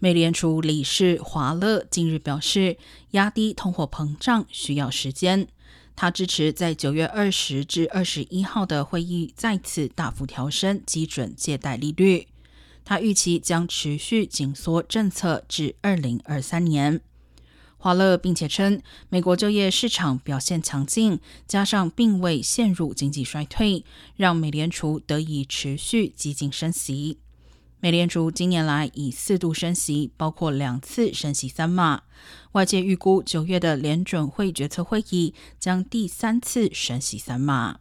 美联储理事华勒近日表示，压低通货膨胀需要时间。他支持在九月二十至二十一号的会议再次大幅调升基准借贷利率。他预期将持续紧缩政策至二零二三年。华勒并且称，美国就业市场表现强劲，加上并未陷入经济衰退，让美联储得以持续激进升息。美联储今年来已四度升息，包括两次升息三码。外界预估九月的联准会决策会议将第三次升息三码。